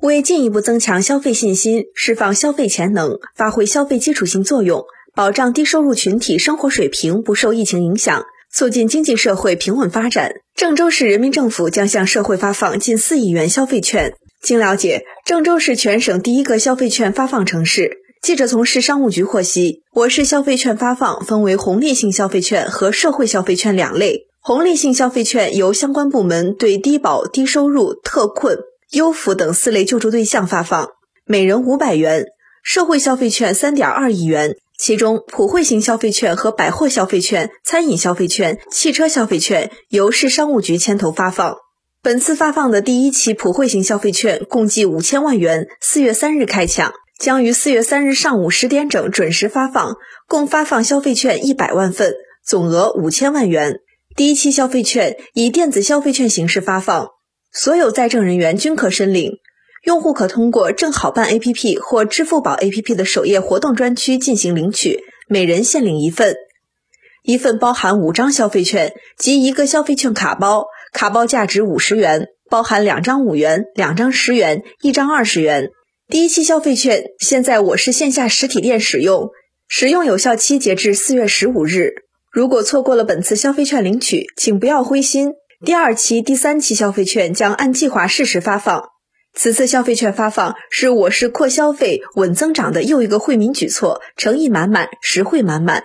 为进一步增强消费信心，释放消费潜能，发挥消费基础性作用，保障低收入群体生活水平不受疫情影响，促进经济社会平稳发展，郑州市人民政府将向社会发放近四亿元消费券。经了解，郑州是全省第一个消费券发放城市。记者从市商务局获悉，我市消费券发放分为红利性消费券和社会消费券两类。红利性消费券由相关部门对低保、低收入、特困、优抚等四类救助对象发放，每人五百元；社会消费券三点二亿元，其中普惠型消费券和百货消费券、餐饮消费券、汽车消费券由市商务局牵头发放。本次发放的第一期普惠型消费券共计五千万元，四月三日开抢。将于四月三日上午十点整准时发放，共发放消费券一百万份，总额五千万元。第一期消费券以电子消费券形式发放，所有在证人员均可申领。用户可通过正好办 APP 或支付宝 APP 的首页活动专区进行领取，每人限领一份。一份包含五张消费券及一个消费券卡包，卡包价值五十元，包含两张五元、两张十元、一张二十元。第一期消费券现在我市线下实体店使用，使用有效期截至四月十五日。如果错过了本次消费券领取，请不要灰心，第二期、第三期消费券将按计划适时发放。此次消费券发放是我市扩消费、稳增长的又一个惠民举措，诚意满满，实惠满满。